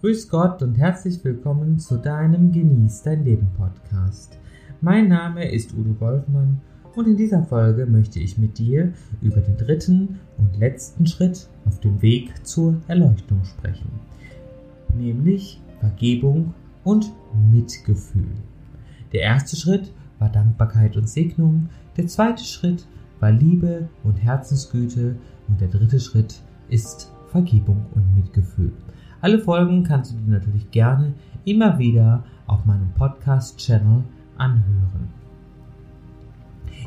Grüß Gott und herzlich willkommen zu deinem Genieß dein Leben Podcast. Mein Name ist Udo Golfmann und in dieser Folge möchte ich mit dir über den dritten und letzten Schritt auf dem Weg zur Erleuchtung sprechen, nämlich Vergebung und Mitgefühl. Der erste Schritt war Dankbarkeit und Segnung, der zweite Schritt war Liebe und Herzensgüte und der dritte Schritt ist Vergebung und Mitgefühl. Alle Folgen kannst du dir natürlich gerne immer wieder auf meinem Podcast-Channel anhören.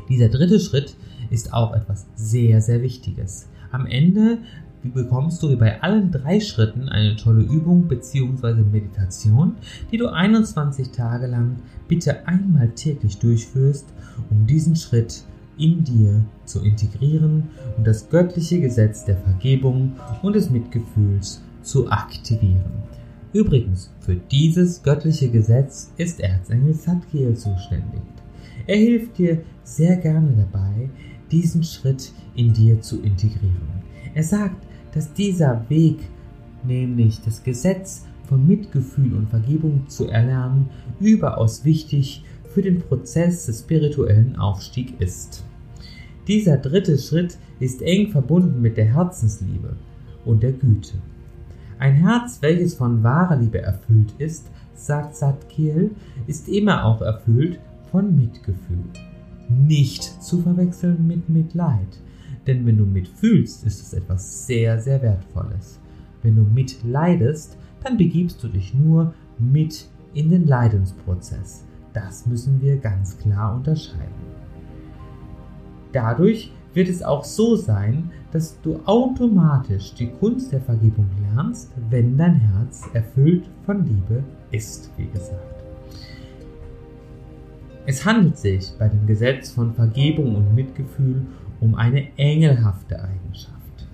Dieser dritte Schritt ist auch etwas sehr, sehr Wichtiges. Am Ende bekommst du wie bei allen drei Schritten eine tolle Übung bzw. Meditation, die du 21 Tage lang bitte einmal täglich durchführst, um diesen Schritt in dir zu integrieren und das göttliche Gesetz der Vergebung und des Mitgefühls zu aktivieren. Übrigens, für dieses göttliche Gesetz ist Erzengel Zadkiel zuständig. Er hilft dir sehr gerne dabei, diesen Schritt in dir zu integrieren. Er sagt, dass dieser Weg, nämlich das Gesetz von Mitgefühl und Vergebung zu erlernen, überaus wichtig für den Prozess des spirituellen Aufstiegs ist. Dieser dritte Schritt ist eng verbunden mit der Herzensliebe und der Güte. Ein Herz, welches von wahrer Liebe erfüllt ist, sagt Satkiel, ist immer auch erfüllt von Mitgefühl. Nicht zu verwechseln mit Mitleid, denn wenn du mitfühlst, ist es etwas sehr, sehr Wertvolles. Wenn du mitleidest, dann begibst du dich nur mit in den Leidensprozess. Das müssen wir ganz klar unterscheiden. Dadurch wird es auch so sein, dass du automatisch die Kunst der Vergebung lernst, wenn dein Herz erfüllt von Liebe ist, wie gesagt. Es handelt sich bei dem Gesetz von Vergebung und Mitgefühl um eine engelhafte Eigenschaft,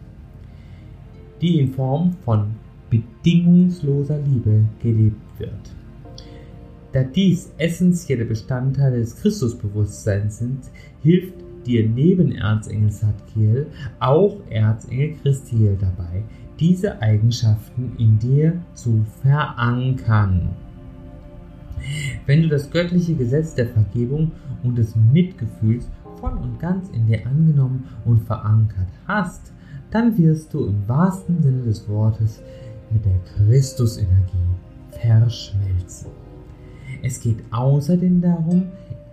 die in Form von bedingungsloser Liebe gelebt wird. Da dies essentielle Bestandteile des Christusbewusstseins sind, hilft dir neben Erzengel Zadkiel auch Erzengel Christiel dabei, diese Eigenschaften in dir zu verankern. Wenn du das göttliche Gesetz der Vergebung und des Mitgefühls voll und ganz in dir angenommen und verankert hast, dann wirst du im wahrsten Sinne des Wortes mit der Christusenergie verschmelzen. Es geht außerdem darum,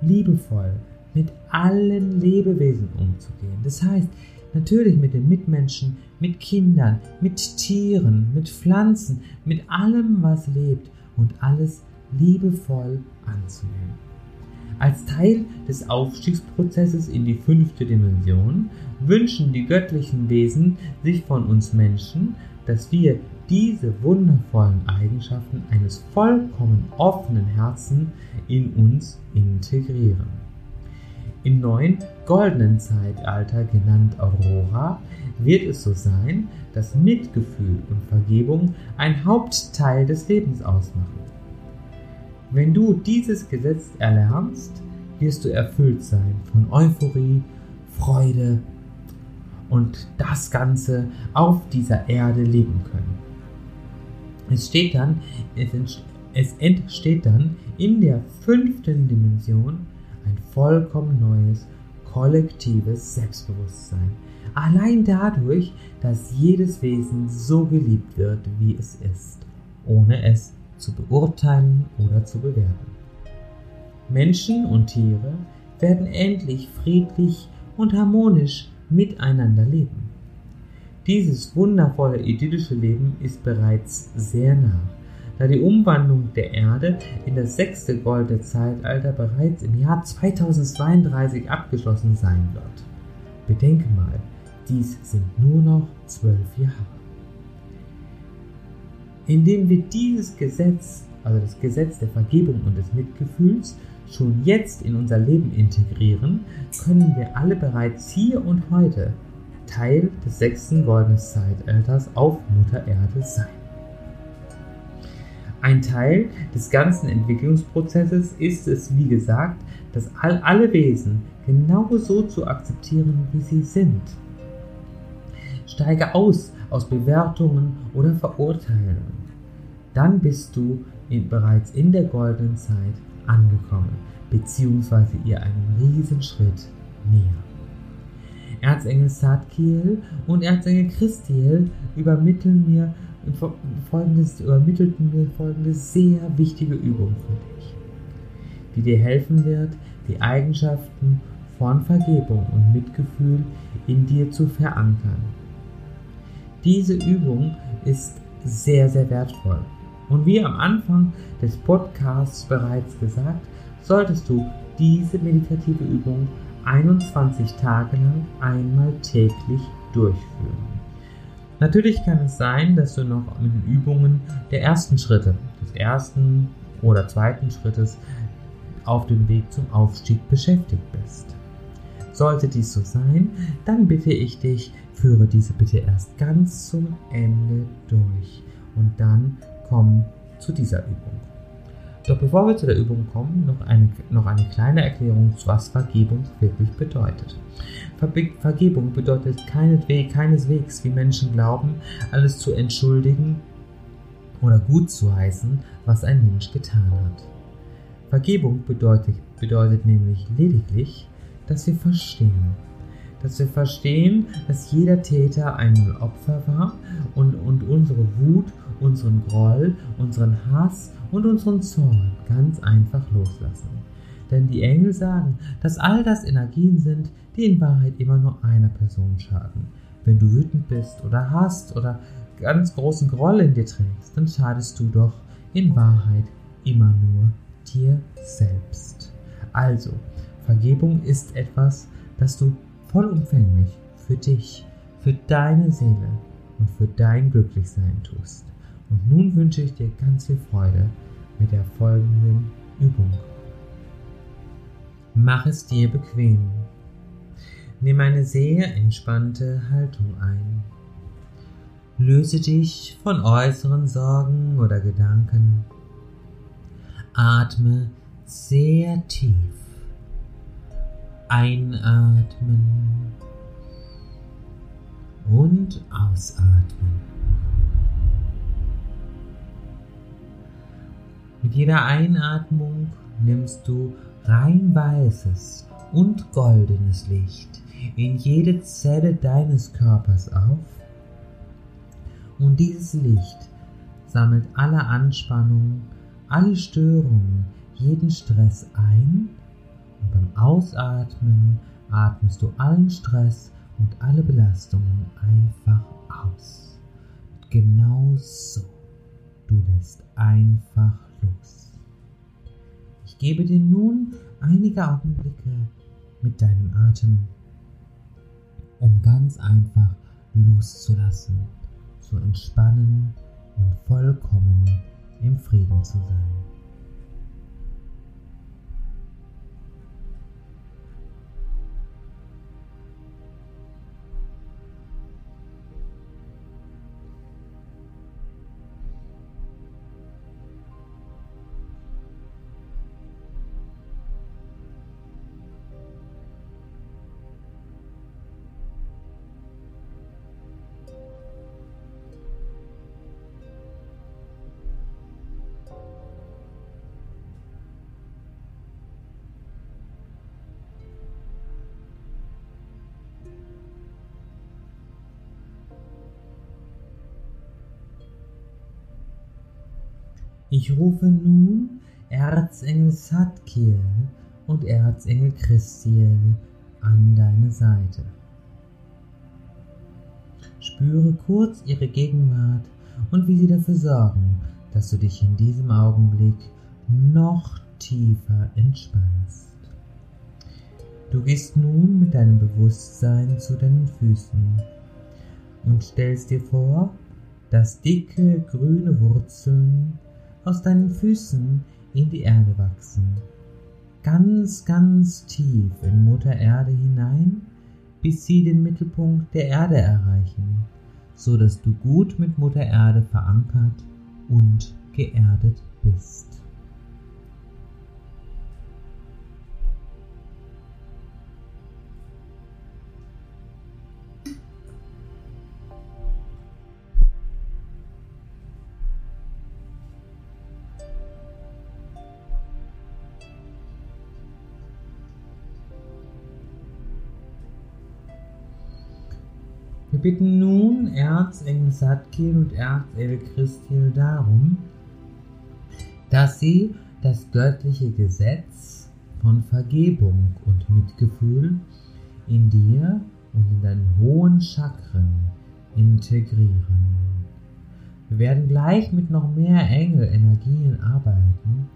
liebevoll mit allen Lebewesen umzugehen. Das heißt, natürlich mit den Mitmenschen, mit Kindern, mit Tieren, mit Pflanzen, mit allem, was lebt und alles liebevoll anzunehmen. Als Teil des Aufstiegsprozesses in die fünfte Dimension wünschen die göttlichen Wesen sich von uns Menschen, dass wir diese wundervollen Eigenschaften eines vollkommen offenen Herzens in uns integrieren. Im neuen goldenen Zeitalter, genannt Aurora, wird es so sein, dass Mitgefühl und Vergebung ein Hauptteil des Lebens ausmachen. Wenn du dieses Gesetz erlernst, wirst du erfüllt sein von Euphorie, Freude und das Ganze auf dieser Erde leben können. Es steht dann, es entsteht dann in der fünften Dimension ein vollkommen neues, kollektives Selbstbewusstsein. Allein dadurch, dass jedes Wesen so geliebt wird, wie es ist, ohne es zu beurteilen oder zu bewerten. Menschen und Tiere werden endlich friedlich und harmonisch miteinander leben. Dieses wundervolle idyllische Leben ist bereits sehr nah da die Umwandlung der Erde in das sechste goldene Zeitalter bereits im Jahr 2032 abgeschlossen sein wird. Bedenke mal, dies sind nur noch zwölf Jahre. Indem wir dieses Gesetz, also das Gesetz der Vergebung und des Mitgefühls, schon jetzt in unser Leben integrieren, können wir alle bereits hier und heute Teil des sechsten goldenen Zeitalters auf Mutter Erde sein. Ein Teil des ganzen Entwicklungsprozesses ist es, wie gesagt, dass all, alle Wesen genauso zu akzeptieren, wie sie sind. Steige aus aus Bewertungen oder Verurteilungen. dann bist du in, bereits in der goldenen Zeit angekommen, beziehungsweise ihr einen Riesenschritt näher. Erzengel Sadkiel und Erzengel Christiel übermitteln mir folgendes, übermittelten mir folgende sehr wichtige Übung für dich, die dir helfen wird, die Eigenschaften von Vergebung und Mitgefühl in dir zu verankern. Diese Übung ist sehr, sehr wertvoll. Und wie am Anfang des Podcasts bereits gesagt, solltest du diese meditative Übung 21 Tage lang einmal täglich durchführen. Natürlich kann es sein, dass du noch mit den Übungen der ersten Schritte, des ersten oder zweiten Schrittes auf dem Weg zum Aufstieg beschäftigt bist. Sollte dies so sein, dann bitte ich dich, führe diese bitte erst ganz zum Ende durch und dann komm zu dieser Übung. Doch bevor wir zu der Übung kommen, noch eine, noch eine kleine Erklärung, was Vergebung wirklich bedeutet. Vergebung bedeutet keineswegs, wie Menschen glauben, alles zu entschuldigen oder gut zu heißen, was ein Mensch getan hat. Vergebung bedeutet, bedeutet nämlich lediglich, dass wir verstehen. Dass wir verstehen, dass jeder Täter einmal Opfer war und, und unsere Wut, unseren Groll, unseren Hass und unseren Zorn ganz einfach loslassen. Denn die Engel sagen, dass all das Energien sind, die in Wahrheit immer nur einer Person schaden. Wenn du wütend bist oder hast oder ganz großen Groll in dir trägst, dann schadest du doch in Wahrheit immer nur dir selbst. Also, Vergebung ist etwas, das du vollumfänglich für dich, für deine Seele und für dein Glücklichsein tust. Und nun wünsche ich dir ganz viel Freude mit der folgenden Übung. Mach es dir bequem. Nimm eine sehr entspannte Haltung ein. Löse dich von äußeren Sorgen oder Gedanken. Atme sehr tief. Einatmen und ausatmen. Mit jeder Einatmung nimmst du rein weißes und goldenes Licht in jede Zelle deines Körpers auf und dieses Licht sammelt alle Anspannung, alle Störungen, jeden Stress ein und beim Ausatmen atmest du allen Stress und alle Belastungen einfach aus. Genau so. Du lässt einfach los. Ich gebe dir nun einige Augenblicke mit deinem Atem, um ganz einfach loszulassen, zu entspannen und vollkommen im Frieden zu sein. Ich rufe nun Erzengel Satkiel und Erzengel Christiel an deine Seite. Spüre kurz ihre Gegenwart und wie sie dafür sorgen, dass du dich in diesem Augenblick noch tiefer entspannst. Du gehst nun mit deinem Bewusstsein zu deinen Füßen und stellst dir vor, dass dicke grüne Wurzeln aus deinen Füßen in die Erde wachsen. Ganz, ganz tief in Mutter Erde hinein, bis sie den Mittelpunkt der Erde erreichen, so dass du gut mit Mutter Erde verankert und geerdet bist. Bitten nun Erzengel Satkiel und Erzengel Christiel darum, dass sie das göttliche Gesetz von Vergebung und Mitgefühl in dir und in deinen hohen Chakren integrieren. Wir werden gleich mit noch mehr Engelenergien arbeiten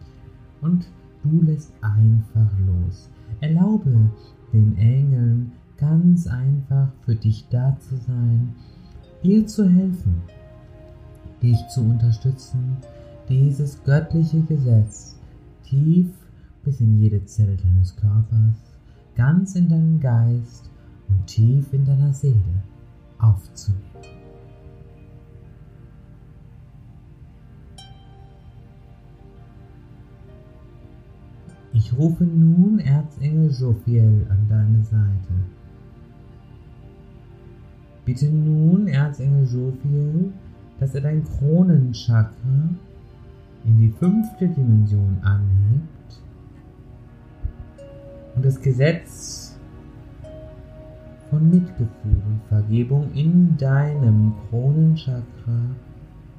und du lässt einfach los. Erlaube den Engeln ganz einfach für dich da zu sein, dir zu helfen, dich zu unterstützen, dieses göttliche Gesetz tief bis in jede Zelle deines Körpers, ganz in deinen Geist und tief in deiner Seele aufzunehmen. Ich rufe nun Erzengel Jophiel an deine Seite. Bitte nun Erzengel Jophiel, dass er dein Kronenchakra in die fünfte Dimension anhebt und das Gesetz von Mitgefühl und Vergebung in deinem Kronenchakra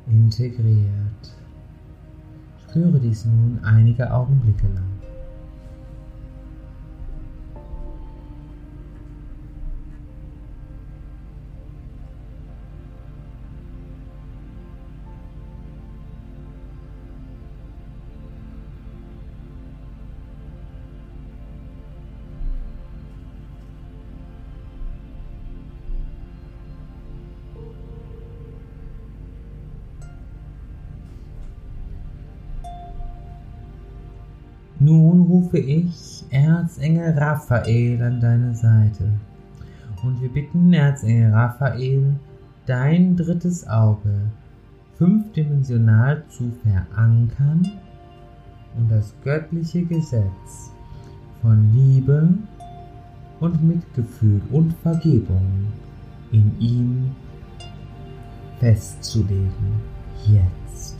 integriert. Spüre dies nun einige Augenblicke lang. Nun rufe ich Erzengel Raphael an deine Seite und wir bitten Erzengel Raphael, dein drittes Auge fünfdimensional zu verankern und das göttliche Gesetz von Liebe und Mitgefühl und Vergebung in ihm festzulegen. Jetzt.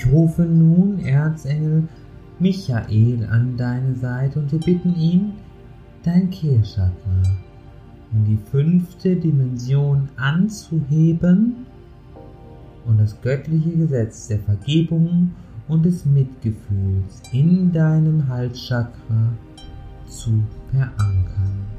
Ich rufe nun Erzengel Michael an deine Seite und wir bitten ihn, dein Kehlchakra in die fünfte Dimension anzuheben und das göttliche Gesetz der Vergebung und des Mitgefühls in deinem Halschakra zu verankern.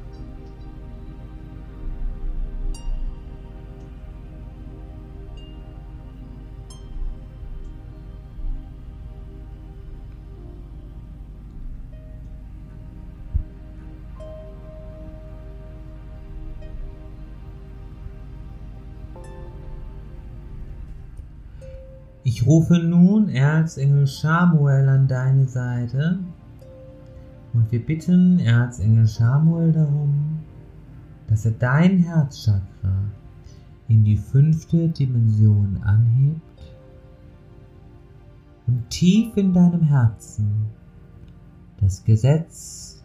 Ich rufe nun Erzengel Samuel an deine Seite und wir bitten Erzengel Samuel darum, dass er dein Herzchakra in die fünfte Dimension anhebt und tief in deinem Herzen das Gesetz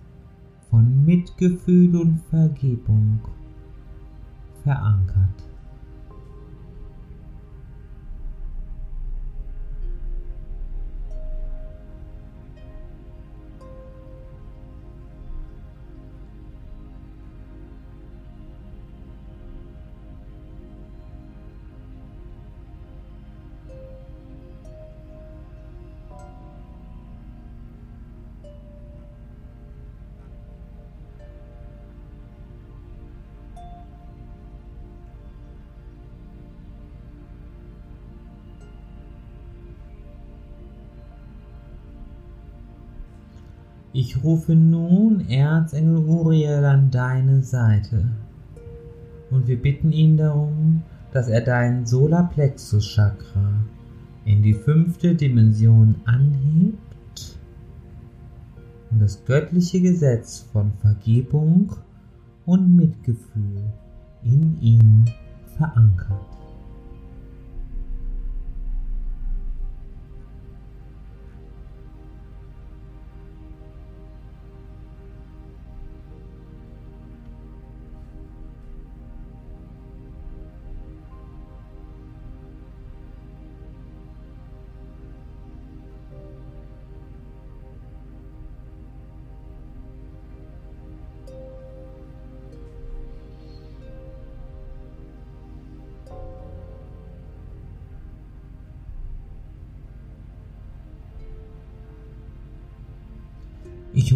von Mitgefühl und Vergebung verankert. Ich rufe nun Erzengel Uriel an deine Seite und wir bitten ihn darum, dass er dein Solarplexus Chakra in die fünfte Dimension anhebt und das göttliche Gesetz von Vergebung und Mitgefühl in ihm verankert.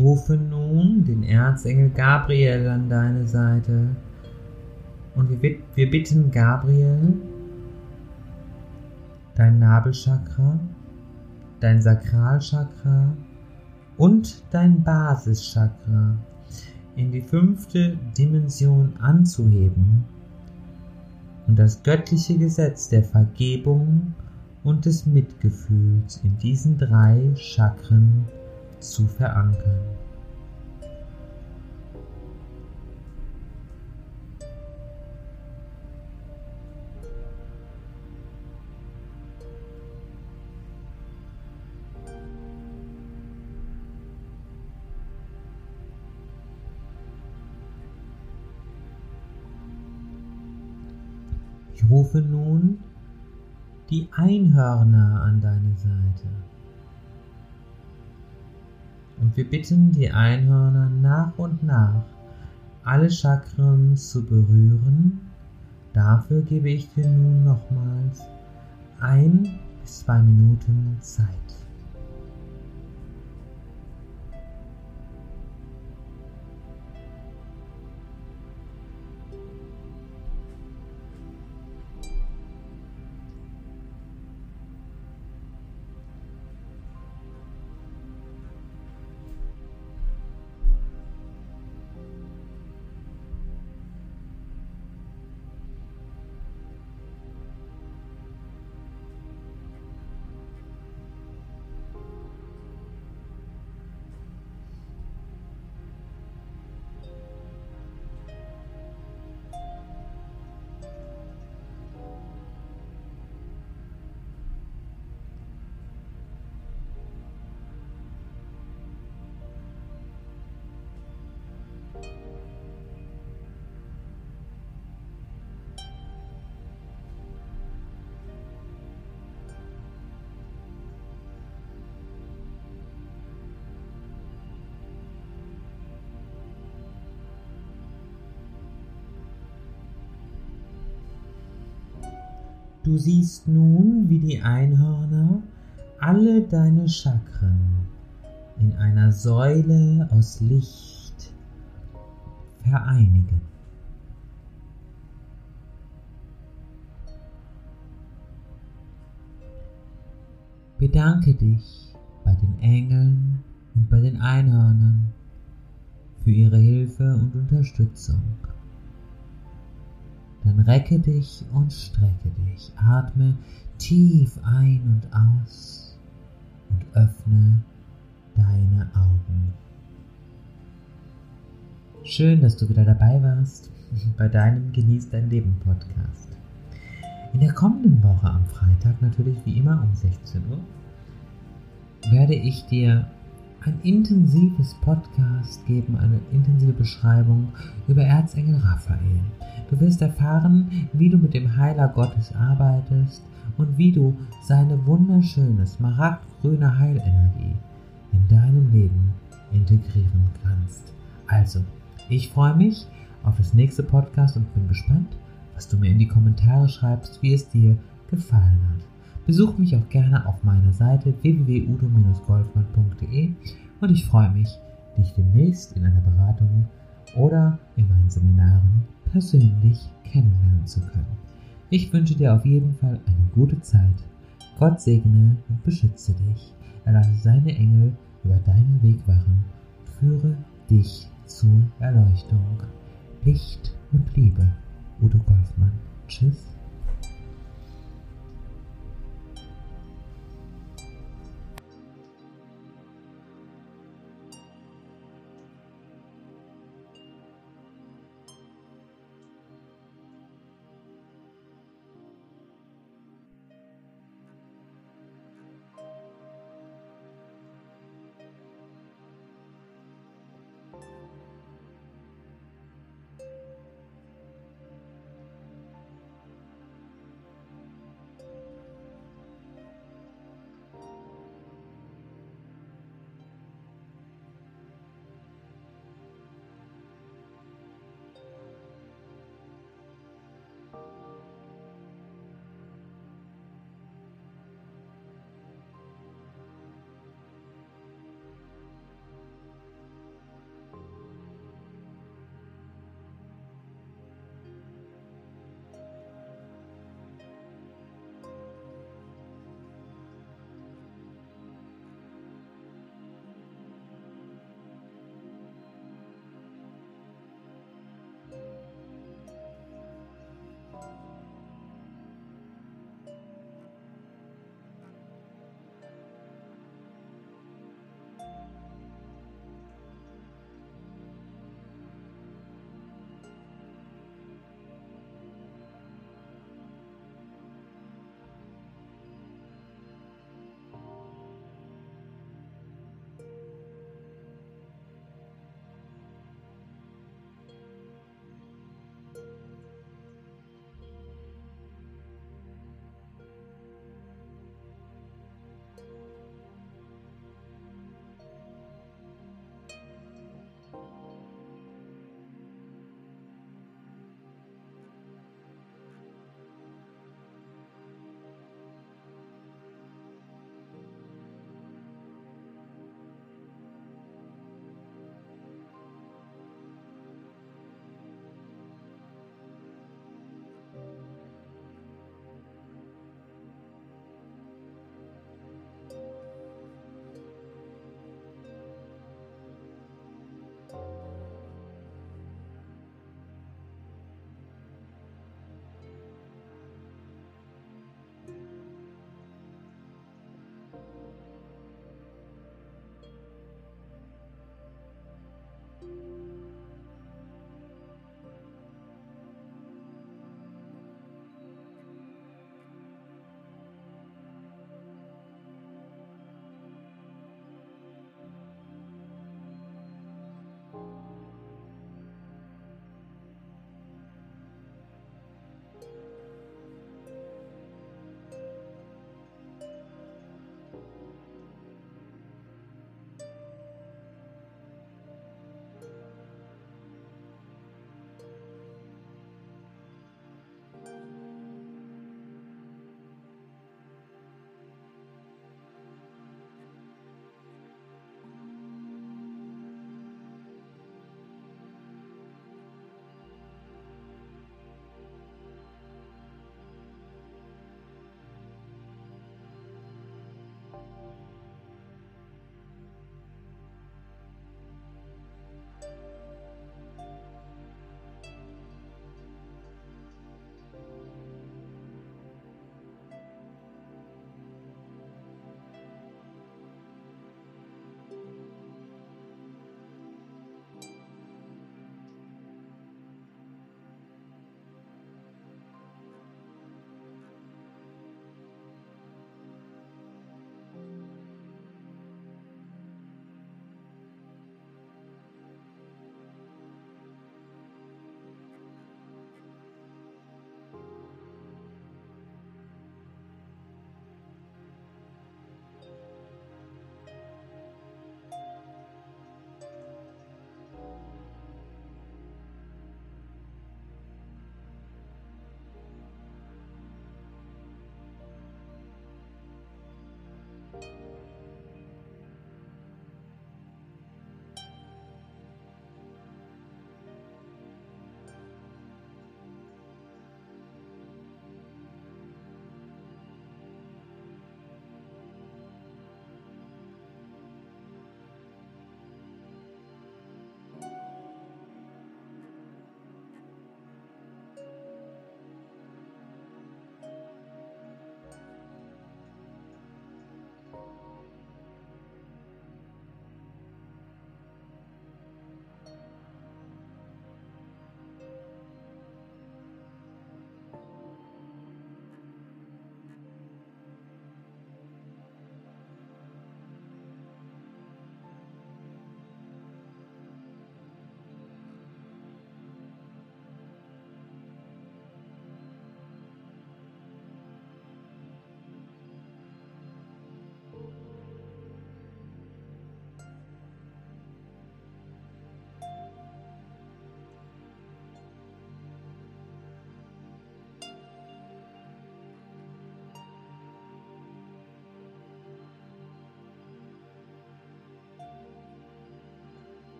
Rufe nun den Erzengel Gabriel an deine Seite. Und wir, wir bitten Gabriel, dein Nabelchakra, dein Sakralchakra und dein Basischakra in die fünfte Dimension anzuheben und das göttliche Gesetz der Vergebung und des Mitgefühls in diesen drei Chakren zu verankern. Ich rufe nun die Einhörner an deine Seite. Wir bitten die Einhörner nach und nach alle Chakren zu berühren. Dafür gebe ich dir nun nochmals ein bis zwei Minuten Zeit. Du siehst nun, wie die Einhörner alle deine Chakren in einer Säule aus Licht vereinigen. Bedanke dich bei den Engeln und bei den Einhörnern für ihre Hilfe und Unterstützung. Dann recke dich und strecke dich, atme tief ein und aus und öffne deine Augen. Schön, dass du wieder dabei warst bei deinem Genieß dein Leben Podcast. In der kommenden Woche am Freitag natürlich wie immer um 16 Uhr werde ich dir ein intensives Podcast geben, eine intensive Beschreibung über Erzengel Raphael. Du wirst erfahren, wie du mit dem Heiler Gottes arbeitest und wie du seine wunderschöne smaragdgrüne Heilenergie in deinem Leben integrieren kannst. Also, ich freue mich auf das nächste Podcast und bin gespannt, was du mir in die Kommentare schreibst, wie es dir gefallen hat. Besuch mich auch gerne auf meiner Seite www.udo-golfmann.de und ich freue mich, dich demnächst in einer Beratung oder in meinen Seminaren persönlich kennenlernen zu können. Ich wünsche dir auf jeden Fall eine gute Zeit. Gott segne und beschütze dich. Er lasse seine Engel über deinen Weg wachen. Führe dich zur Erleuchtung. Licht und Liebe. Udo Golfmann. Tschüss.